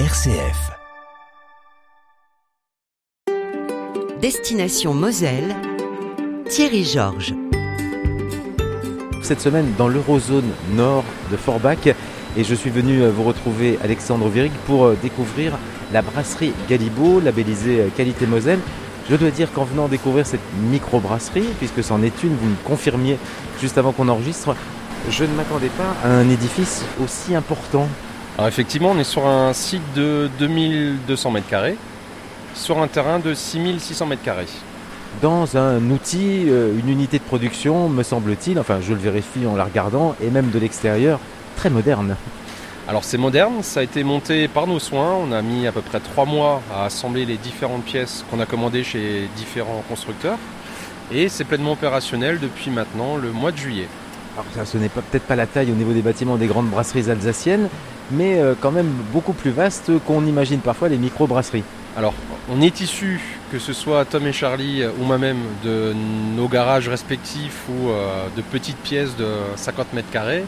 RCF. Destination Moselle, Thierry Georges. Cette semaine dans l'Eurozone nord de Forbach et je suis venu euh, vous retrouver Alexandre Virig pour euh, découvrir la brasserie Galibo, labellisée euh, Qualité Moselle. Je dois dire qu'en venant découvrir cette microbrasserie, puisque c'en est une, vous me confirmiez juste avant qu'on enregistre, je ne m'attendais pas à un édifice aussi important. Alors effectivement, on est sur un site de 2200 mètres carrés, sur un terrain de 6600 mètres carrés. Dans un outil, euh, une unité de production, me semble-t-il, enfin je le vérifie en la regardant, et même de l'extérieur, très moderne. Alors c'est moderne, ça a été monté par nos soins, on a mis à peu près trois mois à assembler les différentes pièces qu'on a commandées chez différents constructeurs, et c'est pleinement opérationnel depuis maintenant le mois de juillet. Alors ça, ce n'est peut-être pas la taille au niveau des bâtiments des grandes brasseries alsaciennes, mais euh, quand même beaucoup plus vaste qu'on imagine parfois les micro-brasseries. Alors on est issu, que ce soit Tom et Charlie euh, ou moi-même, de nos garages respectifs ou euh, de petites pièces de 50 mètres carrés.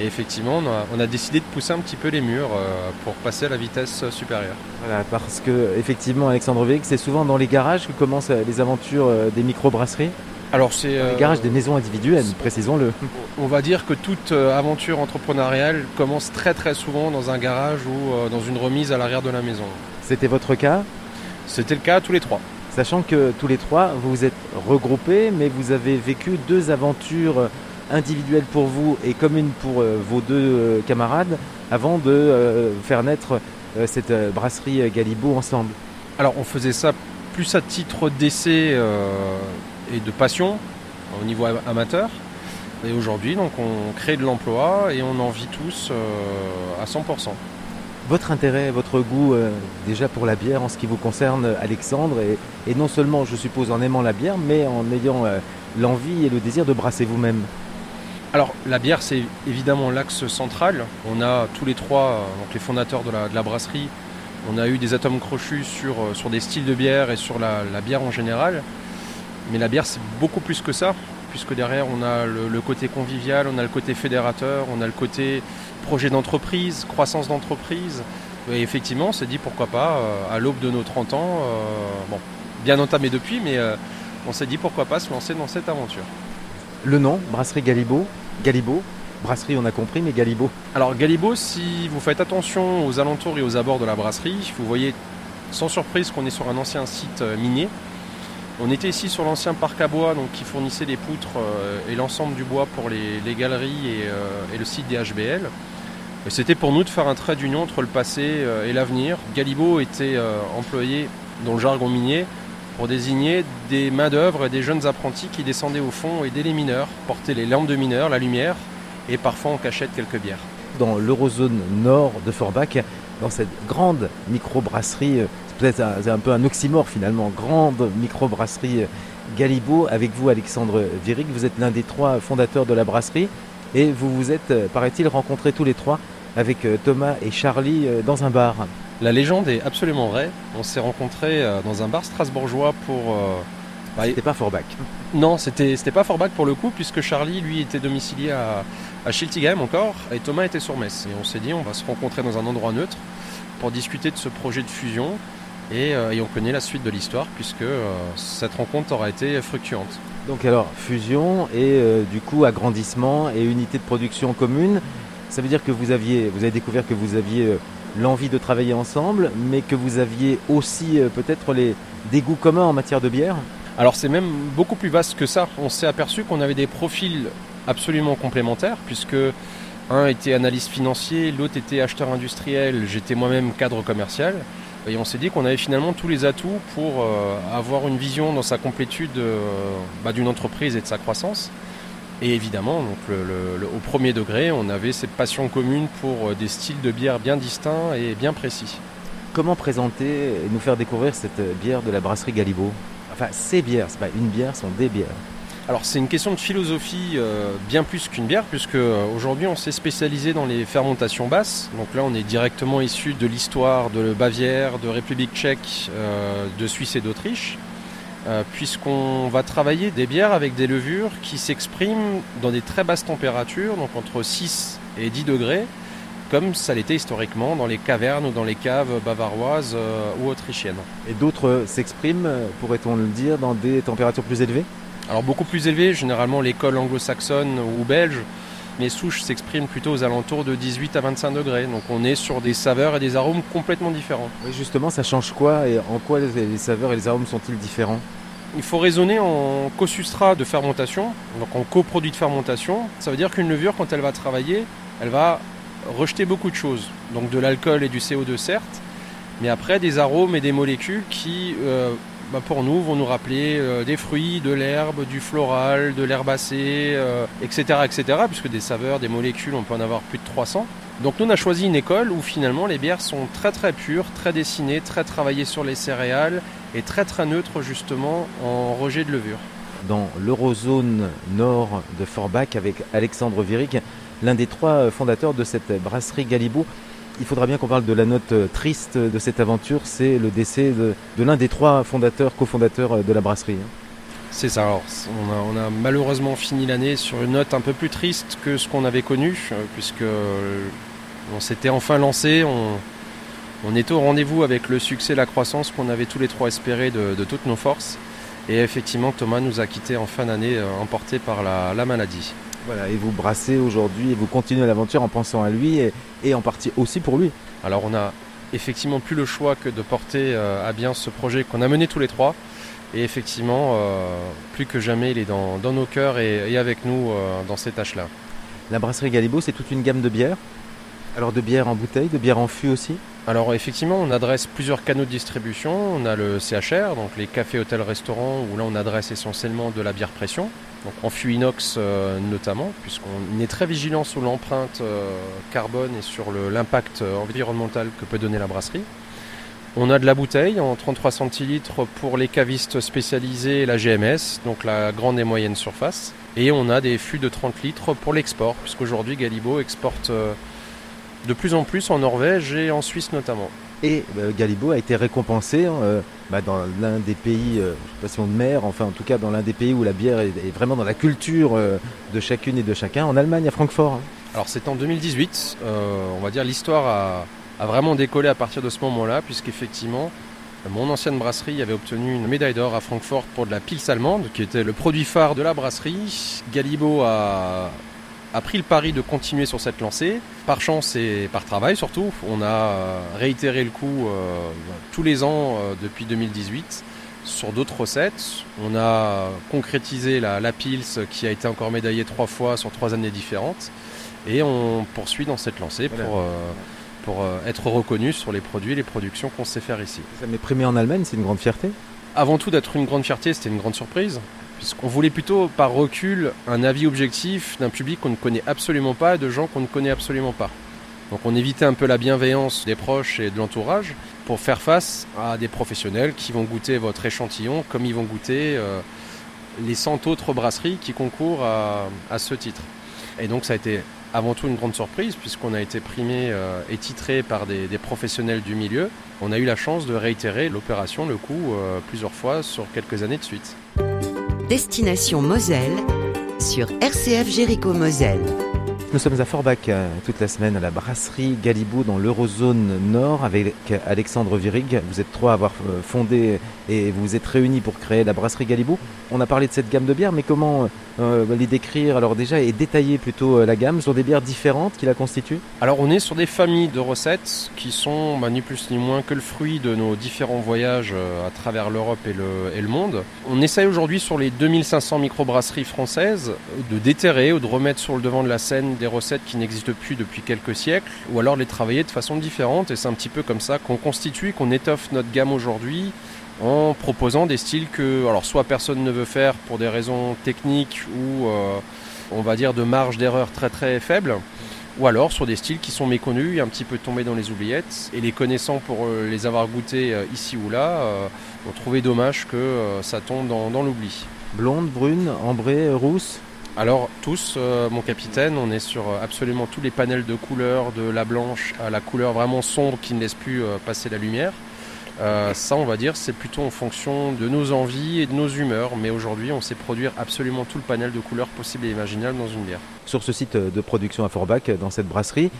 Et effectivement, on a, on a décidé de pousser un petit peu les murs euh, pour passer à la vitesse supérieure. Voilà, parce que effectivement, Alexandre Vic, c'est souvent dans les garages que commencent les aventures des micro-brasseries. Alors c'est euh, les garages des maisons individuelles, précisons-le. On va dire que toute euh, aventure entrepreneuriale commence très très souvent dans un garage ou euh, dans une remise à l'arrière de la maison. C'était votre cas, C'était le cas tous les trois. sachant que tous les trois, vous vous êtes regroupés, mais vous avez vécu deux aventures individuelles pour vous et communes pour vos deux camarades avant de faire naître cette brasserie Galibo ensemble. Alors on faisait ça plus à titre d'essai euh, et de passion au niveau am- amateur. Et aujourd'hui, donc, on crée de l'emploi et on en vit tous euh, à 100%. Votre intérêt, votre goût euh, déjà pour la bière en ce qui vous concerne, Alexandre, et, et non seulement, je suppose, en aimant la bière, mais en ayant euh, l'envie et le désir de brasser vous-même. Alors la bière c'est évidemment l'axe central. On a tous les trois, donc les fondateurs de la, de la brasserie, on a eu des atomes crochus sur, sur des styles de bière et sur la, la bière en général. Mais la bière c'est beaucoup plus que ça, puisque derrière on a le, le côté convivial, on a le côté fédérateur, on a le côté projet d'entreprise, croissance d'entreprise. Et effectivement on s'est dit pourquoi pas, euh, à l'aube de nos 30 ans, euh, bon, bien entamé depuis, mais euh, on s'est dit pourquoi pas se lancer dans cette aventure. Le nom, brasserie Galibo, Galibo, brasserie on a compris, mais Galibo. Alors Galibo, si vous faites attention aux alentours et aux abords de la brasserie, vous voyez sans surprise qu'on est sur un ancien site minier. On était ici sur l'ancien parc à bois qui fournissait les poutres euh, et l'ensemble du bois pour les, galeries et, euh, et le site des HBL. C'était pour nous de faire un trait d'union entre le passé euh, et l'avenir. Galibo était employé dans le jargon minier pour désigner des main-d'œuvre et des jeunes apprentis qui descendaient au fond aider les mineurs, porter les lampes de mineurs, la lumière et parfois en cachette quelques bières. Dans l'eurozone nord de Forbach, dans cette grande microbrasserie, euh, c'est peut-être un, peu un oxymore finalement, grande microbrasserie euh, Galibo, avec vous Alexandre Virig, vous êtes l'un des trois fondateurs de la brasserie, et vous vous êtes, euh, paraît-il, rencontrés tous les trois avec Thomas et Charlie dans un bar. La légende est absolument vraie. On s'est rencontrés dans un bar strasbourgeois pour. bah, C'était pas Forbach. non, c'était c'était pas Forbach pour le coup, puisque Charlie, lui, était domicilié à, à Schiltigheim encore, et Thomas était sur Metz. Et on s'est dit, on va se rencontrer dans un endroit neutre pour discuter de ce projet de fusion. Et, euh, et on connaît la suite de l'histoire, puisque euh, cette rencontre aura été fructuante. Donc alors, fusion et euh, du coup agrandissement et unité de production commune, ça veut dire que vous aviez, vous avez découvert que vous aviez l'envie de travailler ensemble, mais que vous aviez aussi peut-être les des goûts communs en matière de bière? Alors c'est même beaucoup plus vaste que ça. On s'est aperçu qu'on avait des profils absolument complémentaires puisque un était analyste financier, l'autre était acheteur industriel, j'étais moi-même cadre commercial. Et on s'est dit qu'on avait finalement tous les atouts pour euh, avoir une vision dans sa complétude euh, bah, d'une entreprise et de sa croissance. Et évidemment, donc au premier degré, on avait cette passion commune pour euh, des styles de bière bien distincts et bien précis. Comment présenter et nous faire découvrir cette bière de la brasserie Galibo Enfin, ces bières, c'est pas une bière, sont des bières. Alors c'est une question de philosophie euh, bien plus qu'une bière, puisque euh, aujourd'hui on s'est spécialisé dans les fermentations basses. Donc là on est directement issu de l'histoire de Bavière, de République tchèque, euh, de Suisse et d'Autriche, puisqu'on va travailler des bières avec des levures qui s'expriment dans des très basses températures, donc entre 6 et 10 degrés, comme ça l'était historiquement dans les cavernes ou dans les caves bavaroises ou autrichiennes. Et d'autres s'expriment, pourrait-on le dire, dans des températures plus élevées? Alors beaucoup plus élevées, généralement l'école anglo-saxonne ou belge. Les souches s'expriment plutôt aux alentours de 18 à 25 degrés. Donc on est sur des saveurs et des arômes complètement différents. Oui, justement, ça change quoi et en quoi les saveurs et les arômes sont-ils différents? Il faut raisonner en co-substrat de fermentation, donc en coproduit de fermentation. Ça veut dire qu'une levure, quand elle va travailler, elle va rejeter beaucoup de choses. Donc de l'alcool et du CO2 certes, mais après des arômes et des molécules qui, euh, bah, pour nous, vont nous rappeler euh, des fruits, de l'herbe, du floral, de l'herbacée, etc., euh, etc. Puisque des saveurs, des molécules, on peut en avoir plus de 300. Donc nous on a choisi une école où finalement les bières sont très très pures, très dessinées, très travaillées sur les céréales et très très neutres justement en rejet de levure. Dans l'eurozone nord de Forbach avec Alexandre Virik, l'un des trois fondateurs de cette brasserie Galibou. Il faudra bien qu'on parle de la note triste de cette aventure, c'est le décès de, l'un des trois fondateurs, cofondateurs de la brasserie. C'est ça, alors on a, malheureusement fini l'année sur une note un peu plus triste que ce qu'on avait connu, euh, puisque euh, on s'était enfin lancé, on, était au rendez-vous avec le succès la croissance qu'on avait tous les trois espéré de, toutes nos forces. Et effectivement, Thomas nous a quittés en fin d'année, euh, emporté par la, maladie. Voilà, et vous brassez aujourd'hui et vous continuez l'aventure en pensant à lui et, en partie aussi pour lui. Alors on a effectivement plus le choix que de porter euh, à bien ce projet qu'on a mené tous les trois. Et effectivement, euh, plus que jamais, il est dans, nos cœurs et, avec nous dans ces tâches-là. La brasserie Galibo, c'est toute une gamme de bières alors de bière en bouteille, de bière en fût aussi? Alors effectivement, on adresse plusieurs canaux de distribution. On a le CHR, donc les cafés, hôtels, restaurants, où là on adresse essentiellement de la bière pression, donc en fût inox euh, notamment, puisqu'on est très vigilant sur l'empreinte euh, carbone et sur l'impact euh, environnemental que peut donner la brasserie. On a de la bouteille en 33 centilitres pour les cavistes spécialisés et la GMS, donc la grande et moyenne surface. Et on a des fûts de 30 litres pour l'export, puisqu'aujourd'hui Galibo exporte de plus en plus en Norvège et en Suisse notamment. Et euh, Galibo a été récompensé hein, euh, bah, dans l'un des pays, euh, je sais pas si on de mer, enfin en tout cas dans l'un des pays où la bière est, vraiment dans la culture de chacune et de chacun, en Allemagne, à Francfort. Hein. Alors c'est en 2018, on va dire l'histoire a, a, vraiment décollé à partir de ce moment-là, puisqu'effectivement mon ancienne brasserie avait obtenu une médaille d'or à Francfort pour de la pils allemande, qui était le produit phare de la brasserie. Galibo a a pris le pari de continuer sur cette lancée. Par chance et par travail surtout, on a euh, réitéré le coup euh, tous les ans euh, depuis 2018 sur d'autres recettes. On a concrétisé la, la Pils qui a été encore médaillée trois fois sur trois années différentes. Et on poursuit dans cette lancée pour, pour être reconnu sur les produits et les productions qu'on sait faire ici. Ça m'est primé en Allemagne, c'est une grande fierté Avant tout d'être une grande fierté, c'était une grande surprise puisqu'on voulait plutôt par recul un avis objectif d'un public qu'on ne connaît absolument pas et de gens qu'on ne connaît absolument pas. Donc on évitait un peu la bienveillance des proches et de l'entourage pour faire face à des professionnels qui vont goûter votre échantillon comme ils vont goûter euh, les 100 autres brasseries qui concourent à, ce titre. Et donc ça a été avant tout une grande surprise puisqu'on a été primé euh, et titré par des, professionnels du milieu. On a eu la chance de réitérer l'opération, le coup, euh, plusieurs fois sur quelques années de suite. Destination Moselle sur RCF Jéricho Moselle. Nous sommes à Forbach euh, toute la semaine à la brasserie Galibou dans l'Eurozone Nord avec Alexandre Virig. Vous êtes trois à avoir euh, fondé et vous vous êtes réunis pour créer la brasserie Galibou. On a parlé de cette gamme de bières, mais comment euh, les décrire alors déjà et détailler plutôt la gamme sur des bières différentes qui la constituent? Alors on est sur des familles de recettes qui sont bah, ni plus ni moins que le fruit de nos différents voyages à travers l'Europe et le, et le monde. On essaye aujourd'hui sur les 2500 microbrasseries françaises de déterrer ou de remettre sur le devant de la scène des recettes qui n'existent plus depuis quelques siècles, ou alors les travailler de façon différente. Et c'est un petit peu comme ça qu'on constitue, qu'on étoffe notre gamme aujourd'hui en proposant des styles que, alors soit personne ne veut faire pour des raisons techniques ou euh, on va dire de marge d'erreur très très faible, ou alors sur des styles qui sont méconnus et un petit peu tombés dans les oubliettes. Et les connaissant pour euh, les avoir goûtés euh, ici ou là, on trouvait dommage que ça tombe dans l'oubli. Blonde, brune, ambrée, rousse? Alors tous, euh, mon capitaine, on est sur euh, absolument tous les panels de couleurs, de la blanche à la couleur vraiment sombre qui ne laisse plus euh, passer la lumière. ça, on va dire, c'est plutôt en fonction de nos envies et de nos humeurs. Mais aujourd'hui, on sait produire absolument tout le panel de couleurs possibles et imaginables dans une bière. Sur ce site de production à Forbach, dans cette brasserie,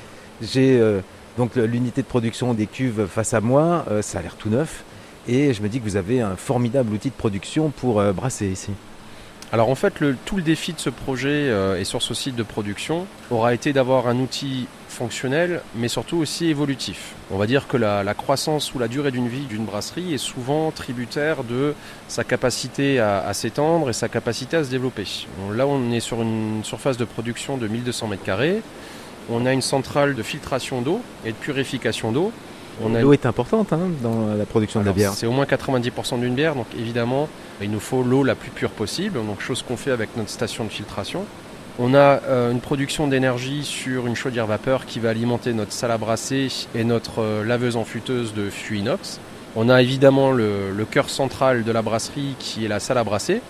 J'ai donc l'unité de production des cuves face à moi, ça a l'air tout neuf. Et je me dis que vous avez un formidable outil de production pour brasser ici. Alors en fait, le, tout le défi de ce projet euh, et sur ce site de production aura été d'avoir un outil fonctionnel, mais surtout aussi évolutif. On va dire que la, croissance ou la durée d'une vie d'une brasserie est souvent tributaire de sa capacité à, s'étendre et sa capacité à se développer. Là, on est sur une surface de production de 1200 m2. On a une centrale de filtration d'eau et de purification d'eau. L'eau est importante hein, dans la production de la bière. C'est au moins 90% d'une bière, donc évidemment, il nous faut l'eau la plus pure possible, donc chose qu'on fait avec notre station de filtration. On a euh, une production d'énergie sur une chaudière vapeur qui va alimenter notre salle à brasser et notre euh, laveuse en futeuse de fût inox. On a évidemment le, le cœur central de la brasserie qui est la salle à brasser.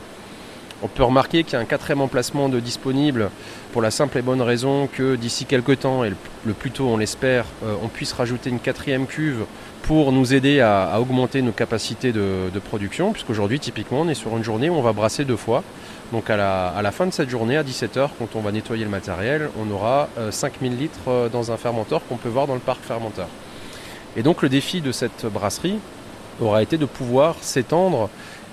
On peut remarquer qu'il y a un quatrième emplacement de disponible pour la simple et bonne raison que d'ici quelques temps, et le, plus tôt on l'espère, euh, on puisse rajouter une quatrième cuve pour nous aider à, augmenter nos capacités de, production, puisqu'aujourd'hui typiquement on est sur une journée où on va brasser deux fois. Donc à la, à la fin de cette journée, à 17h, quand on va nettoyer le matériel, on aura euh, 5000 litres euh, dans un fermenteur qu'on peut voir dans le parc fermenteur. Et donc le défi de cette brasserie aura été de pouvoir s'étendre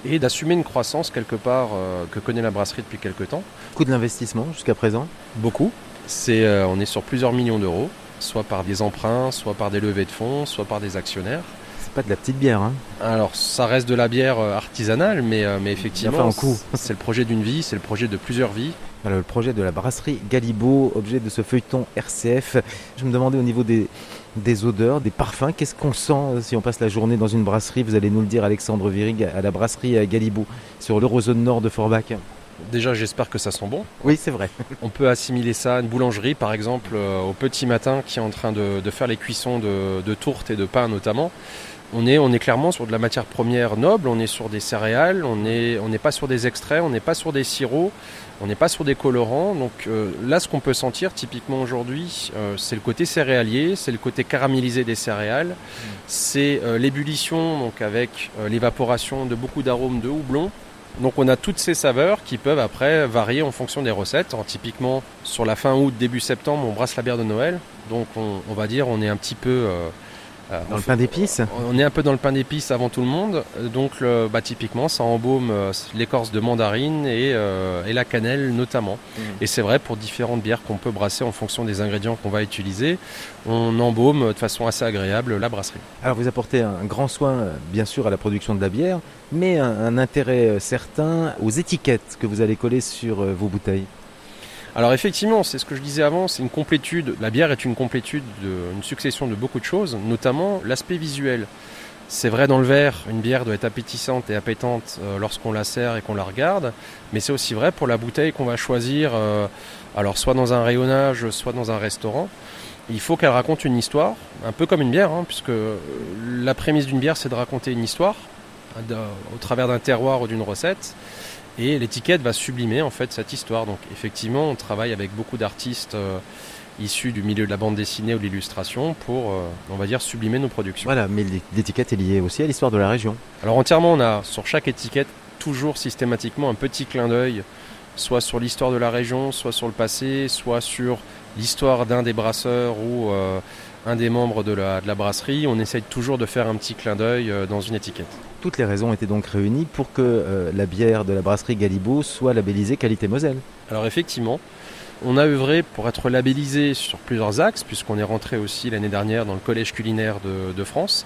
et d'assumer une croissance quelque part euh, que connaît la brasserie depuis quelques temps. Coût de l'investissement jusqu'à présent Beaucoup. C'est, euh, on est sur plusieurs millions d'euros, soit par des emprunts, soit par des levées de fonds, soit par des actionnaires. C'est pas de la petite bière. Hein. Alors ça reste de la bière euh, artisanale, mais, euh, mais effectivement, c'est le projet d'une vie, c'est le projet de plusieurs vies. Voilà, le projet de la brasserie Galibo, objet de ce feuilleton RCF. Je me demandais au niveau des, des odeurs, des parfums, qu'est-ce qu'on sent euh, si on passe la journée dans une brasserie Vous allez nous le dire, Alexandre Virig, à la brasserie euh, Galibo, sur l'Eurozone Nord de Forbach. Déjà, j'espère que ça sent bon. Oui, c'est vrai. On peut assimiler ça à une boulangerie, par exemple, euh, au petit matin qui est en train de, de faire les cuissons de, de tourtes et de pain notamment. On est, on est clairement sur de la matière première noble, on est sur des céréales, on n'est on pas sur des extraits, on n'est pas sur des sirops, on n'est pas sur des colorants. Donc euh, là, ce qu'on peut sentir typiquement aujourd'hui, euh, c'est le côté céréalier, c'est le côté caramélisé des céréales, c'est euh, l'ébullition donc avec euh, l'évaporation de beaucoup d'arômes de houblon. Donc on a toutes ces saveurs qui peuvent après varier en fonction des recettes. Alors, typiquement sur la fin août, début septembre, on brasse la bière de Noël. Donc on, on va dire on est un petit peu euh, euh, Dans le fait- pain d'épices on est un peu dans le pain d'épices avant tout le monde, donc le- bah, typiquement ça embaume euh, l'écorce de mandarine et, euh, et la cannelle notamment. Et c'est vrai pour différentes bières qu'on peut brasser en fonction des ingrédients qu'on va utiliser, on embaume de façon assez agréable la brasserie. Alors vous apportez un grand soin, euh, bien sûr, à la production de la bière, mais un, un intérêt euh, certain aux étiquettes que vous allez coller sur euh, vos bouteilles. Alors effectivement, c'est ce que je disais avant, c'est une complétude. La bière est une complétude, de, une succession de beaucoup de choses, notamment l'aspect visuel. C'est vrai dans le verre, une bière doit être appétissante et appétante euh, lorsqu'on la sert et qu'on la regarde, mais c'est aussi vrai pour la bouteille qu'on va choisir, euh, alors soit dans un rayonnage, soit dans un restaurant. Il faut qu'elle raconte une histoire, un peu comme une bière, hein, puisque euh, la prémisse d'une bière, c'est de raconter une histoire au travers d'un terroir ou d'une recette. Et l'étiquette va sublimer en fait cette histoire. Donc effectivement, on travaille avec beaucoup d'artistes euh, issus du milieu de la bande dessinée ou de l'illustration pour, euh, on va dire, sublimer nos productions. Voilà, mais l'é- l'étiquette est liée aussi à l'histoire de la région. Alors entièrement, on a sur chaque étiquette toujours systématiquement un petit clin d'œil, soit sur l'histoire de la région, soit sur le passé, soit sur l'histoire d'un des brasseurs ou euh, un des membres de la, de la brasserie. On essaye toujours de faire un petit clin d'œil euh, dans une étiquette. Toutes les raisons étaient donc réunies pour que euh, la bière de la brasserie Galibo soit labellisée qualité Moselle. Alors effectivement, on a œuvré pour être labellisé sur plusieurs axes, puisqu'on est rentré aussi l'année dernière dans le collège culinaire de, de France.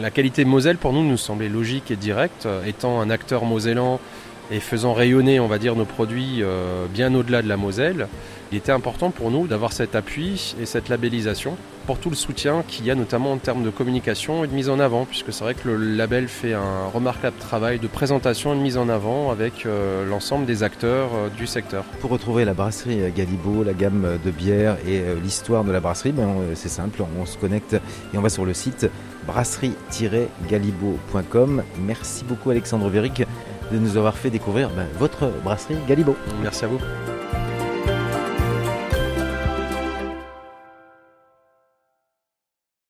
La qualité Moselle, pour nous, nous semblait logique et directe, euh, étant un acteur mosellan et faisant rayonner, on va dire, nos produits euh, bien au-delà de la Moselle. Il était important pour nous d'avoir cet appui et cette labellisation pour tout le soutien qu'il y a notamment en termes de communication et de mise en avant, puisque c'est vrai que le label fait un remarquable travail de présentation et de mise en avant avec euh, l'ensemble des acteurs euh, du secteur. Pour retrouver la brasserie Galibo, la gamme de bières et l'histoire de la brasserie, ben, c'est simple, on se connecte et on va sur le site brasserie-galibo.com. Merci beaucoup Alexandre Véric de nous avoir fait découvrir ben, votre brasserie Galibo. Merci à vous.